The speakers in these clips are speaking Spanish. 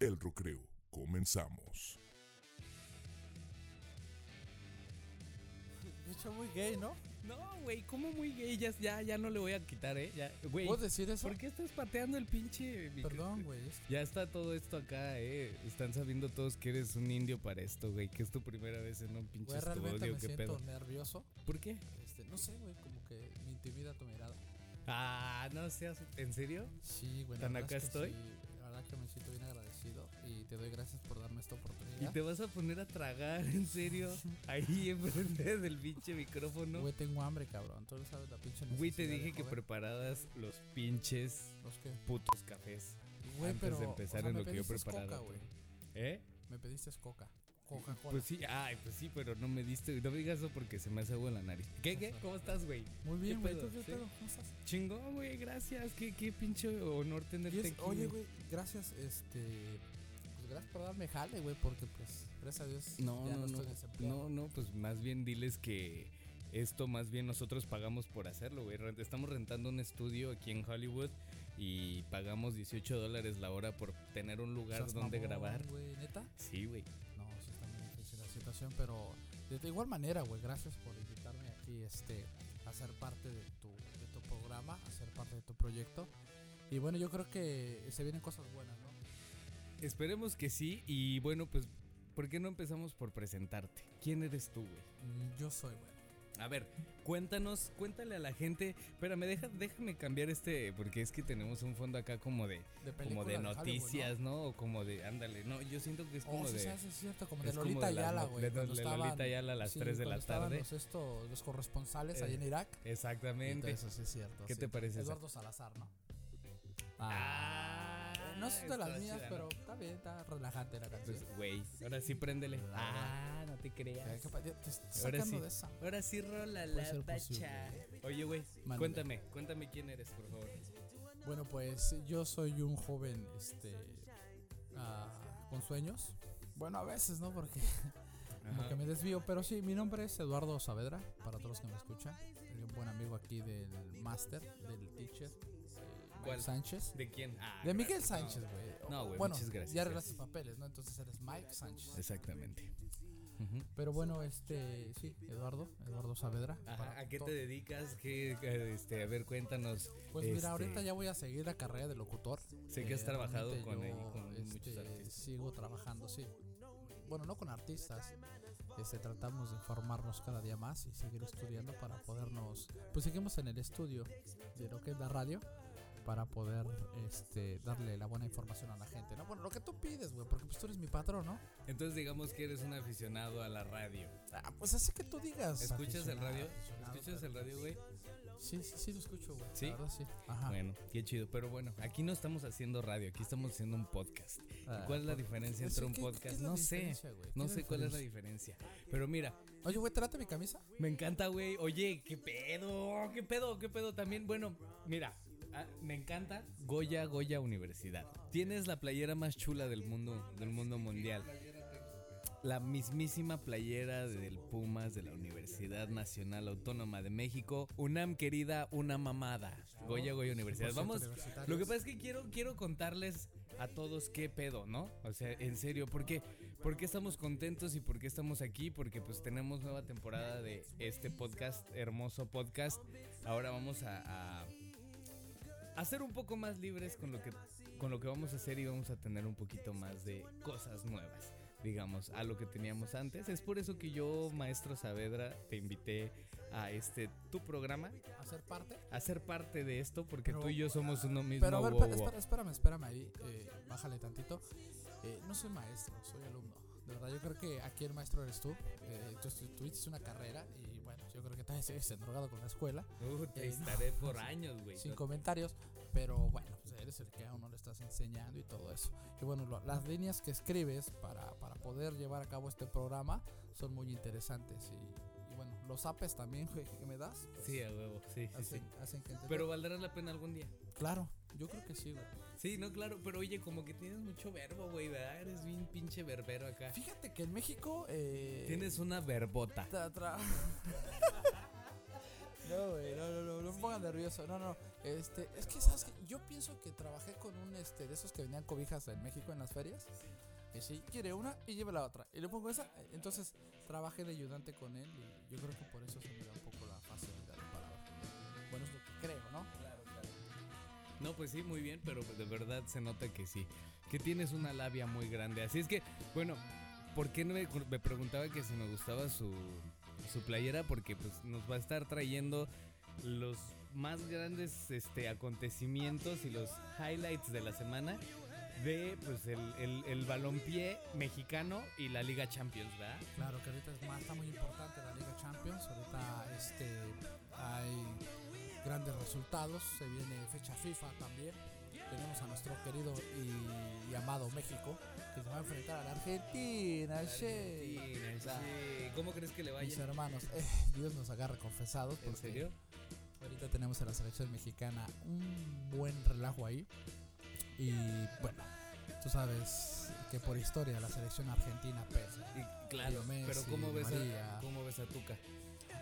El recreo. Comenzamos. Escucha muy gay, ¿no? No, güey, ¿cómo muy gay? Ya, ya, ya no le voy a quitar, ¿eh? Ya, güey. ¿Puedes decir eso? ¿Por qué estás pateando el pinche micro- Perdón, güey. Ya está todo esto acá, ¿eh? Están sabiendo todos que eres un indio para esto, güey. Que es tu primera vez en un pinche Güey, realmente estudio, me ¿qué siento pedo? nervioso. ¿Por qué? Este, no sé, güey, como que me intimida tu mirada. Ah, no seas. ¿En serio? Sí, güey. ¿Tan acá es que estoy? sí, verdad que me siento bien agradecido y te doy gracias por darme esta ¿Y oportunidad. te vas a poner a tragar, en serio? Ahí enfrente del pinche micrófono. Güey, tengo hambre, cabrón. Tú no sabes la pinche Güey, te dije que joder. prepararas los pinches Los putos cafés. Güey, Antes pero. de empezar o sea, en lo que yo pediste preparara. Coca. ¿Eh? Me pediste coca. Coca-Cola. Pues sí, ay, pues sí, pero no me diste. No me digas eso porque se me hace agua en la nariz. ¿Qué, qué? ¿Cómo estás, güey? Muy bien, ¿qué güey. ¿Cómo estás? Chingón, güey, gracias. Qué, qué pinche honor tenerte es- aquí. oye, güey, gracias, este. Pues gracias por darme jale, güey, porque pues, gracias a Dios. No, ya no, no, no. estoy. No, no, pues más bien diles que esto más bien nosotros pagamos por hacerlo, güey. Estamos rentando un estudio aquí en Hollywood y pagamos 18 dólares la hora por tener un lugar donde mamón, grabar. güey, ¿neta? Sí, güey. Pero de, de igual manera, güey, gracias por invitarme aquí este, a ser parte de tu, de tu programa, a ser parte de tu proyecto. Y bueno, yo creo que se vienen cosas buenas, ¿no? Esperemos que sí. Y bueno, pues, ¿por qué no empezamos por presentarte? ¿Quién eres tú, güey? Mm, Yo soy, güey. A ver, cuéntanos, cuéntale a la gente. Espérame, deja, déjame cambiar este, porque es que tenemos un fondo acá como de, De como de Hollywood, noticias, ¿no? O como de, ándale, no, yo siento que es como Oh, sí, de. sí, es cierto, como de Lolita de Ayala, güey. de Lolita Ayala a las sí, 3 de la tarde. Los, esto, los corresponsales Eh, allá en Irak. Exactamente. Eso sí es cierto. ¿Qué sí. te parece? Eduardo Salazar, ¿no? Ah, Eh, no es de las mías, pero está bien, está relajante la canción. Pues, güey, ahora sí préndele. Ah, no te creas. ¿qué pa- te estoy Ahora sí. de esa. Ahora sí rola la bacha. Oye, güey, cuéntame, cuéntame quién eres, por favor. Bueno, pues yo soy un joven, este, ah, con sueños. Bueno, a veces, ¿no? Porque como Ajá. que me desvío, pero sí, mi nombre es Eduardo Saavedra, para todos los que me escuchan. Soy un buen amigo aquí del máster, del teacher, ¿Cuál? Sánchez. ¿De quién? Ah, De Miguel gracias. Sánchez, güey. No, güey, Bueno, muchas gracias, ya arreglaste papeles, ¿no? Entonces eres Mike Sánchez. Exactamente. Pero bueno, este, sí, Eduardo, Eduardo Saavedra. Ajá, ¿A qué te dedicas? ¿Qué, eh, este, a ver, cuéntanos. Pues este, mira, ahorita ya voy a seguir la carrera de locutor. Sé que has trabajado realmente con, ahí, con muchos este, artistas. Sigo trabajando, sí. Bueno, no con artistas. Este, tratamos de informarnos cada día más y seguir estudiando para podernos. Pues seguimos en el estudio de lo que es la radio para poder este, darle la buena información a la gente. ¿no? Bueno, lo que tú pides, güey, porque pues tú eres mi patrón, ¿no? Entonces digamos que eres un aficionado a la radio. Ah, pues así que tú digas. ¿Escuchas el radio? ¿Escuchas el radio, güey? Sí, sí, sí lo escucho, güey. ¿Sí? La verdad, sí. Ajá. Bueno, qué chido. Pero bueno, aquí no estamos haciendo radio, aquí estamos haciendo un podcast. ¿Y Ah, cuál es la diferencia entre un ¿qué- qué podcast? No sé. No ¿Qué es sé cuál es la diferencia? Pero mira, Oye, güey, ¿te late mi camisa? me encanta, güey. Oye, qué pedo, qué pedo, qué pedo. También, bueno, mira, ah, me encanta Goya, Goya Universidad. Tienes la playera más chula del mundo, del mundo mundial. La mismísima playera del Pumas de la Universidad Nacional Autónoma de México. UNAM querida, una mamada. Goya, Goya Universidad. 100% Vamos. Lo que pasa es que quiero, quiero contarles a todos qué pedo, ¿no? O sea, en serio, ¿por qué, ¿por qué estamos contentos y por qué estamos aquí? Porque pues tenemos nueva temporada de este podcast, hermoso podcast. Ahora vamos a, a, a ser un poco más libres con lo que con lo que vamos a hacer y vamos a tener un poquito más de cosas nuevas, digamos, a lo que teníamos antes. Es por eso que yo, maestro Saavedra, te invité a este tu programa, ¿Hacer parte? a ser parte de esto, porque Pero- tú y yo somos uno mismo. Pero a ver, wow, wow. espérame, espérame ahí. eh, bájale tantito. Eh, no soy maestro, soy alumno. De verdad, yo creo que aquí el maestro eres tú. Eh, tú tuviste una carrera y yo creo que todavía sigues drogado con la escuela. Uh, te Eh, no. estaré por años, güey. Sin comentarios, pero bueno, pues eres el que a uno le estás enseñando y todo eso. Y bueno, lo- las líneas que escribes para, para poder llevar a cabo este programa son muy interesantes. Y, los apes también güey, que me das pues, Sí, a huevo, sí, sí, sí. hacen, hacen que Pero valdrá la pena algún día. claro, yo creo que sí, güey. Sí, no, claro, pero oye, como que tienes mucho verbo, güey, ¿verdad? Eres bien pinche verbero acá. Fíjate que en México. Eh, Tienes una verbota. No, güey, no, no, no, no me pongan nervioso. No, no, este, es que, ¿sabes qué? Yo pienso que trabajé con un, este, de esos que vendían cobijas en México en las ferias. Y sí, quiere una y lleva la otra. Y le pongo esa. Entonces, trabajé de ayudante con él y yo creo que por eso se me da un poco la facilidad de palabra. Bueno, es lo que creo, ¿no? No, pues sí, muy bien, pero de verdad se nota que sí. Que tienes una labia muy grande. Así es que, bueno, ¿por qué no me, me preguntaba que si me gustaba su, su playera? Porque pues nos va a estar trayendo los más grandes este, acontecimientos y los highlights de la semana de pues el, el, el balompié mexicano y la Liga Champions, ¿verdad? Claro que ahorita es más, está muy importante la Liga Champions. Ahorita este, hay grandes resultados. Se viene fecha FIFA también. Tenemos a nuestro querido y, y amado México que se va a enfrentar a la Argentina. Argentina, sí. ¿Cómo crees que le Mis vaya? hermanos, eh, Dios nos agarre confesados. ¿En serio? Ahorita tenemos a la selección mexicana un buen relajo ahí. Y bueno, tú sabes que por historia la selección argentina pesa. Y, claro, Messi, pero ¿cómo ves, María. a, ¿cómo ves a Tuca?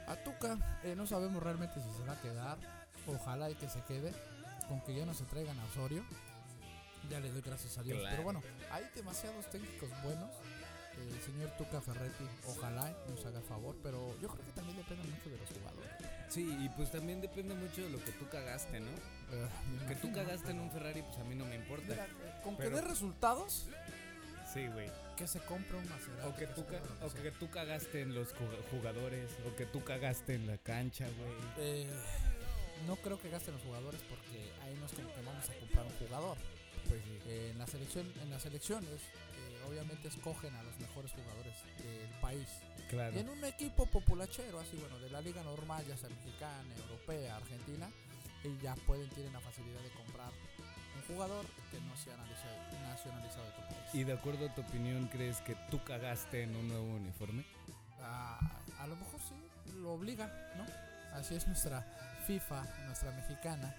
A Tuca, eh, no sabemos realmente si se va a quedar. Ojalá y que se quede. Con que ya no se traigan a Osorio. Ya le doy gracias a Dios. Claro. Pero bueno, hay demasiados técnicos buenos. El señor Tuca Ferretti, ojalá nos haga favor. Pero yo creo que también depende mucho de los jugadores. Sí, y pues también depende mucho de lo que tú cagaste, ¿no? Me Que tú cagaste en un Ferrari, pues a mí no me importa. Mira, con Pero- que dé resultados, Sí, güey. que se compre un Maserati. O que, se tú, ca- o que tú cagaste en los ju- jugadores, o que tú cagaste en la cancha, güey. Eh, no creo que gasten los jugadores porque ahí no es como que vamos a comprar un jugador. Pues sí. Eh, en, la selección, en las selecciones, eh, obviamente escogen a los mejores jugadores del país. Claro. Y en un equipo populachero, así bueno, de la liga normal, ya sea mexicana, europea, argentina, y ya pueden, tienen la facilidad de comprar un jugador que no sea nacionalizado, de tu país. Y de acuerdo a tu opinión, ¿crees que tú cagaste en un nuevo uniforme? a, a lo mejor sí, lo obligan, ¿no? Así es nuestra FIFA, nuestra mexicana,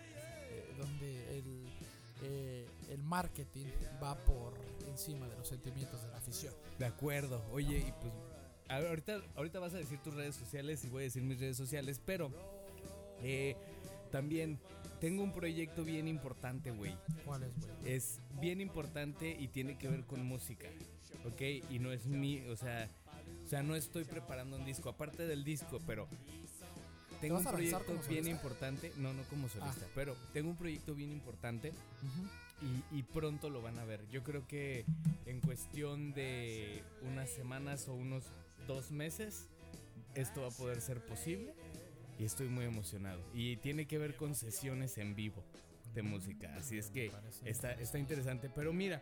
eh, donde el, eh, el marketing va por encima de los sentimientos de la afición. De acuerdo. Oye, y pues ahorita, ahorita vas a decir tus redes sociales y voy a decir mis redes sociales, pero eh, también tengo un proyecto bien importante, güey. ¿Cuál es, güey? Es bien importante y tiene que ver con música, ¿ok? Y no es mi, o sea, o sea, no estoy preparando un disco, aparte del disco, pero tengo un proyecto bien importante, no, no como solista, Ah. pero tengo un proyecto bien importante Ujú. y, y pronto lo van a ver. Yo creo que en cuestión de unas semanas o unos dos meses, esto va a poder ser posible y estoy muy emocionado. Y tiene que ver con sesiones en vivo de música, así es que está, está interesante. Pero mira,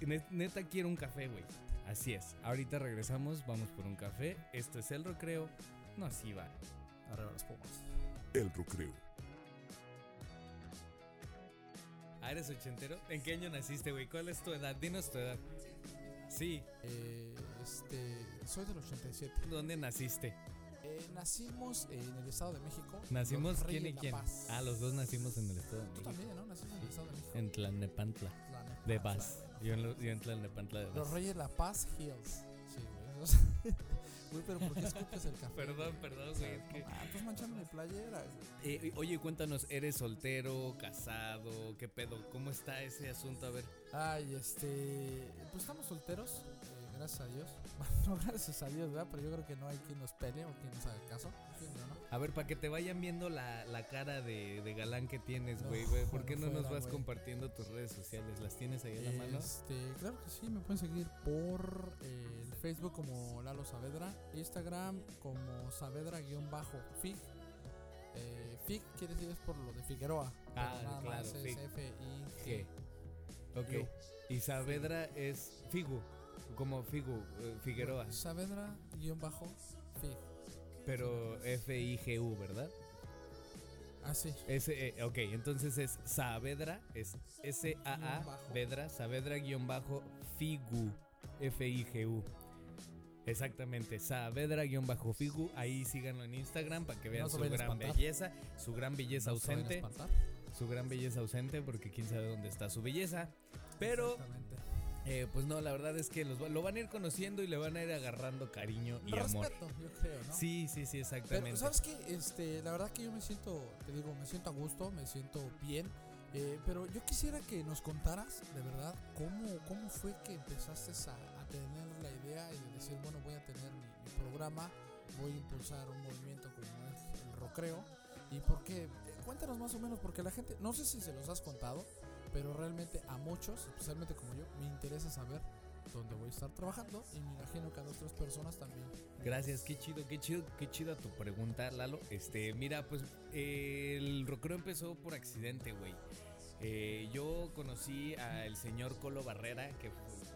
ne- neta quiero un café, güey. Así es. Ahorita regresamos, vamos por un café. Esto es el recreo. No, así va. Arriba los Pumas. El recreo. Ah, ¿eres ochentero? ¿En qué año naciste, güey? ¿Cuál es tu edad? Dinos tu edad. Sí, Eh, este, soy del 87. ¿dónde naciste? Eh, nacimos en el Estado de México. ¿Nacimos los quién y quién? Paz. Ah, los dos nacimos en el Estado de Tú México. también, ¿no? Nacimos en el Estado de México. En Tlalnepantla, La neta, de Vaz. bueno. Yo en, lo- yo en Tlalnepantla de Los Vaz. Reyes La Paz Hills. Sí, güey. Güey, pero ¿por qué escupes el café? Perdón, perdón, güey, es que- ah, estás manchando mi playera. Eh, oye, cuéntanos, ¿eres soltero, casado? ¿Qué pedo? ¿Cómo está ese asunto? A ver. Ay, este. Pues estamos solteros, gracias a Dios. no, gracias a Dios, ¿verdad? Pero yo creo que no hay quien nos pele o quien nos haga caso. Sí, ¿no? ¿no? A ver, para que te vayan viendo la, la cara de, de galán que tienes, No, güey, güey. ¿Por qué no nos vas compartiendo tus redes sociales? ¿Las tienes ahí en la mano? Este, claro que sí, me pueden seguir por eh, el Facebook como Lalo Saavedra, Instagram como Saavedra-Fig. Eh, Fig quiere decir es por lo de Figueroa. Ah, nada claro, más es Fig. Ok. Yo. Y Saavedra es Figu, como Figu, eh, Figueroa, Saavedra-Fig. pero F-I-G-U, ¿verdad? Ah, sí. Ese, eh, ok, entonces es Saavedra, es S-A-A, Guión bajo. Vedra, Saavedra guion bajo Figu, F-I-G-U. Exactamente, Saavedra guion bajo Figu, ahí síganlo en Instagram para que vean su gran espantar. belleza, su gran belleza No ausente, su gran belleza ausente, porque quién sabe dónde está su belleza. Pero Exactamente. Eh, pues no, la verdad es que los, va- lo van a ir conociendo y le van a ir agarrando cariño y amor. Respeto, yo creo, ¿no? Sí, sí, sí, Pero, exactamente. ¿sabes qué? Este, la verdad que yo me siento, te digo, me siento a gusto, me siento bien. eh, pero yo quisiera que nos contaras, de verdad, cómo, cómo fue que empezaste a, a tener la idea y de decir, bueno, voy a tener mi, mi programa, voy a impulsar un movimiento como es el rocreo. ¿Y por qué? Eh, Cuéntanos más o menos, porque la gente, no sé si se los has contado, pero realmente a muchos, especialmente como yo, me interesa saber dónde voy a estar trabajando y me imagino que a otras personas también. Gracias, qué chido, qué chido, qué chida tu pregunta, Lalo. Este, mira, pues eh, el rockero empezó por accidente, güey. Eh, yo conocí al señor Colo Barrera, que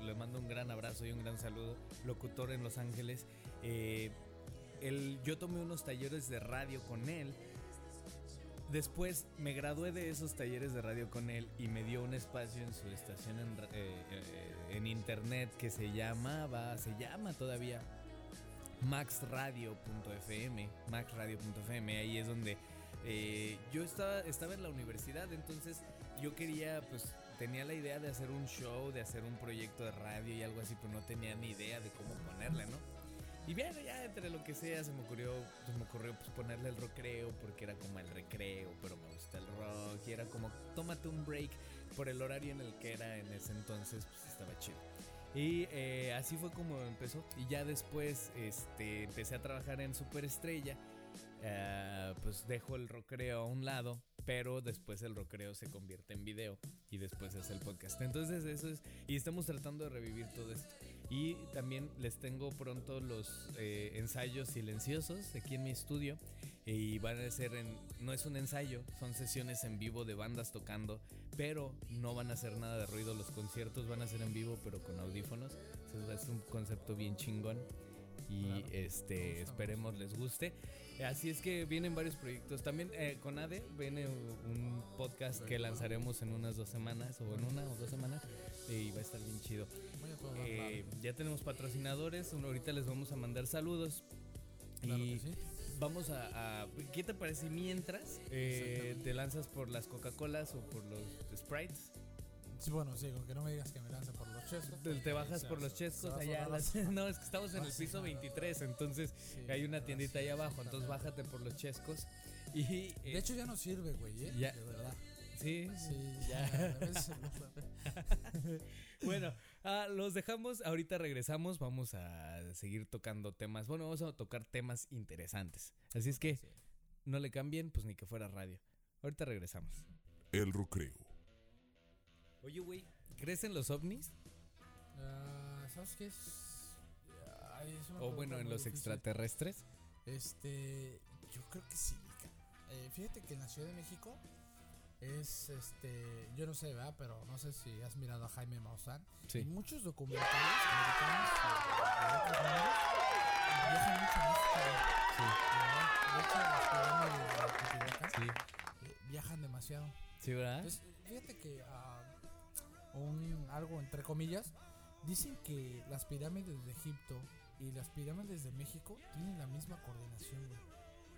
le mando un gran abrazo y un gran saludo, locutor en Los Ángeles. Eh, él- yo tomé unos talleres de radio con él. Después me gradué de esos talleres de radio con él y me dio un espacio en su estación en, eh, eh, en internet que se llamaba, se llama todavía maxradio.fm, maxradio.fm, ahí es donde eh, yo estaba, estaba en la universidad, entonces yo quería, pues tenía la idea de hacer un show, de hacer un proyecto de radio y algo así, pero no tenía ni idea de cómo ponerle, ¿no? Y bien, ya entre lo que sea se me ocurrió, se me ocurrió pues ponerle el recreo porque era como el recreo, pero me gusta el rock y era como tómate un break por el horario en el que era en ese entonces, pues estaba chido. Y eh, así fue como empezó. Y ya después este, empecé a trabajar en Superestrella. Eh, pues dejo el recreo a un lado, pero después el recreo se convierte en video y después es el podcast. Entonces eso es, y estamos tratando de revivir todo esto. Y también les tengo pronto los eh, ensayos silenciosos aquí en mi estudio. Y van a ser en, no es un ensayo, son sesiones en vivo de bandas tocando, pero no van a hacer nada de ruido. Los conciertos van a ser en vivo, pero con audífonos. Entonces es un concepto bien chingón. Y Claro, este, esperemos les guste. Así es que vienen varios proyectos. También eh, con Ade viene un podcast que lanzaremos en unas dos semanas, o en una o dos semanas. Y va a estar bien chido. Eh, ya tenemos patrocinadores. uno- ahorita les vamos a mandar saludos. Claro y que sí. vamos a, a- ¿Qué te parece mientras eh, te lanzas por las Coca-Colas o por los Sprites? Sí, bueno, sí, con que no me digas que me lance por los chescos. Te, te bajas por los chescos allá. las- la- no, es que estamos en el piso sonar la- 23, entonces Sí, hay una tiendita ahí abajo. Entonces bájate por los chescos. Y, eh, De hecho, ya no sirve, güey, ¿eh? ya. De verdad. Sí, Sí, Ya. ya. a veces se me- Bueno, ah, los dejamos. Ahorita regresamos. Vamos a seguir tocando temas. Bueno, vamos a tocar temas interesantes. Así es que Sí. no le cambien, pues ni que fuera radio. Ahorita regresamos. El Recreo. Oye, güey, ¿crees en los ovnis? Ah, ¿Sabes qué es? Ay, es una O bueno, en los difícil. extraterrestres. Este, yo creo que sí. Eh, fíjate que en la Ciudad de México es, este, yo no sé, ¿verdad? Pero no sé si has mirado a Jaime Maussan. Sí. Y muchos documentales americanos viajan mucho güey. De hecho, los programas de Sí. eh, viajan demasiado. Sí, ¿verdad? Entonces, fíjate que ah, un, algo entre comillas, dicen que las pirámides de Egipto y las pirámides de México tienen la misma coordinación, güey.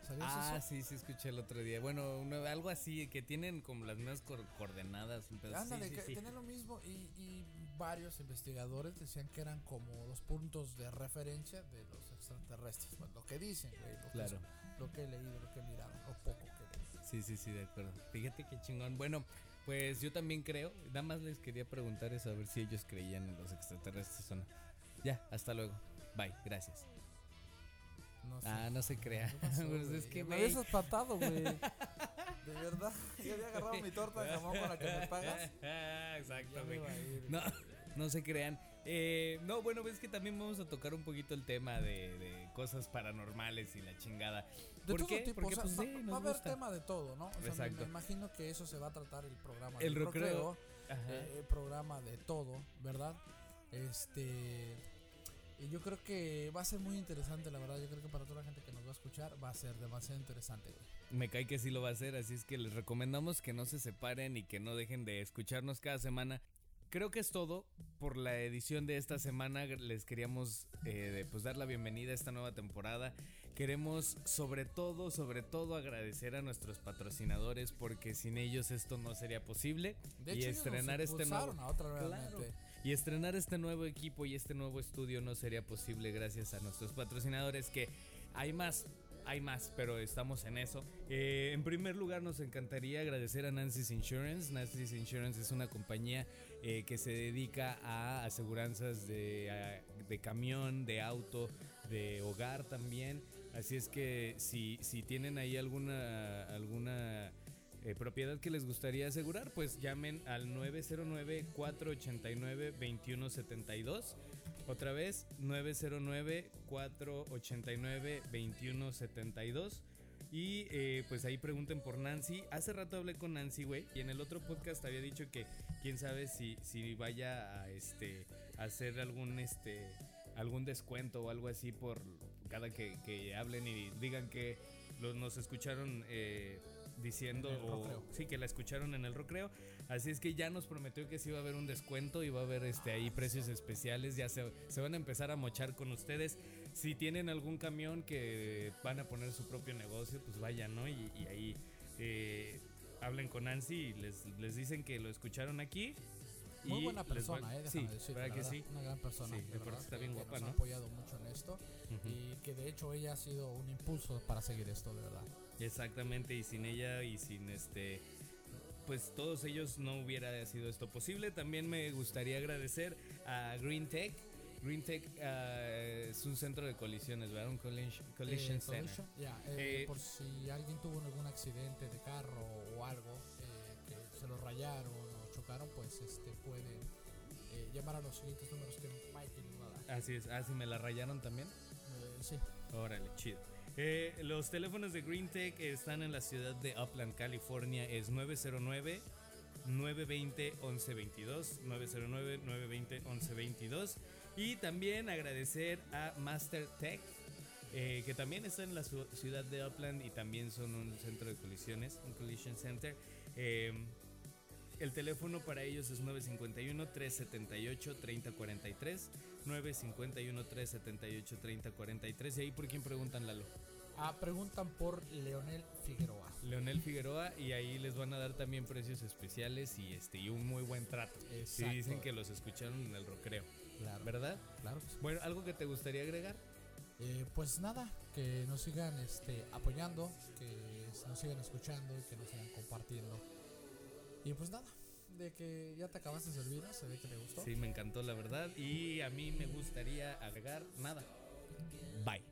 ¿Sabías Ah, eso? sí, sí, escuché el otro día. Bueno, una- algo así, que tienen como las mismas cor- coordenadas. Sí, Ándale, sí, que sí. tienen lo mismo y, y varios investigadores decían que eran como los puntos de referencia de los extraterrestres. Pues, lo que dicen, güey, lo, Claro. que, lo que he leído, lo que he mirado, o poco que leído. Sí, sí, sí, de acuerdo. Fíjate qué chingón. Bueno, pues yo también creo. Nada más les quería preguntar eso, a ver si ellos creían en los extraterrestres o no. Ya, hasta luego. Bye, gracias. No sé. Ah, no se crea. ¿Qué pasó, Pues güey? es que, me güey. habías espantado, güey. De verdad, yo había agarrado mi torta de jamón con la que me pagas. A ir. No, no se crean. Eh, no, bueno, ves que también vamos a tocar un poquito el tema de, de cosas paranormales y la chingada. De ¿Por todo qué? tipo, Porque o sea, pues va, sí, va nos a haber tema de todo, ¿no? O sea, me- Exacto. Me, imagino que eso se va a tratar el programa El recreo. el programa de todo, ¿verdad? Este yo creo que va a ser muy interesante, la verdad. Yo creo que para toda la gente que nos va a escuchar va a ser demasiado interesante, güey. Me cae que sí lo va a hacer, así es que les recomendamos que no se separen y que no dejen de escucharnos cada semana. Creo que es todo por la edición de esta semana. Les queríamos eh, pues dar la bienvenida a esta nueva temporada. Queremos sobre todo, sobre todo agradecer a nuestros patrocinadores porque sin ellos esto no sería posible. De y hecho, ellos nos estrenar este nuevo... a otra Claro. Y estrenar este nuevo equipo y este nuevo estudio no sería posible gracias a nuestros patrocinadores que hay más, hay más, pero estamos en eso. Eh, en primer lugar, nos encantaría agradecer a Nancy's Insurance. Nancy's Insurance es una compañía eh, que se dedica a aseguranzas de, de camión, de auto, de hogar también. Así es que si, si tienen ahí alguna, alguna eh, propiedad que les gustaría asegurar, pues llamen al 909-489-2172. Otra vez, 909-489-2172. Y eh, pues ahí pregunten por Nancy. Hace rato hablé con Nancy, güey. Y en el otro podcast había dicho que quién sabe si, si vaya a este hacer algún este algún descuento o algo así por cada que, que hablen y digan que los, nos escucharon eh, diciendo o sí que la escucharon en el recreo. Así es que ya nos prometió que sí iba a haber un descuento y va a haber este ahí precios especiales. Ya se, se van a empezar a mochar con ustedes. Si tienen algún camión que van a poner su propio negocio pues vayan no y, y ahí eh, hablen con Nancy y les, les dicen que lo escucharon aquí Muy y buena va- persona, eh, sí, déjame ¿verdad la que verdad, sí? Una gran persona. Sí, de verdad, está que- bien que guapa, nos ¿no? ha apoyado mucho en esto y que de hecho ella ha sido un impulso para seguir esto, de verdad. Exactamente, y sin ella y sin este, pues todos ellos no hubiera sido esto posible. También me gustaría agradecer a Green Tech. Green Tech ah, es un centro de colisiones, ¿verdad? Un collision, collision Eh, center. collision, ya, eh, Eh, por si alguien tuvo algún accidente de carro o algo, eh, que se lo rayaron o chocaron, pues este pueden eh, llamar a los siguientes números que Mikey les va a dar. Así es, ah, si me la rayaron también. Eh, sí, Órale, chido. Eh, los teléfonos de Green Tech están en la ciudad de Upland, California. Es 909 920 1122 909 920 1122 y también agradecer a Master Tech eh, que también está en la ciudad de Upland y también son un centro de colisiones, un collision center. Eh, el teléfono para ellos es 951-378-3043. 951-378-3043. ¿Y ahí por quién preguntan, Lalo? Ah, preguntan por Leonel Figueroa. Leonel Figueroa y ahí les van a dar también precios especiales y este y un muy buen trato. Si dicen que los escucharon en el recreo, Claro, ¿verdad? claro. Bueno, algo que te gustaría agregar? Eh, pues nada, que nos sigan este, apoyando, que nos sigan escuchando y que nos sigan compartiendo. Y pues nada, de que ya te acabaste el vino, se ve que te gustó. Sí, me encantó la verdad y a mí me gustaría agregar nada. Bye.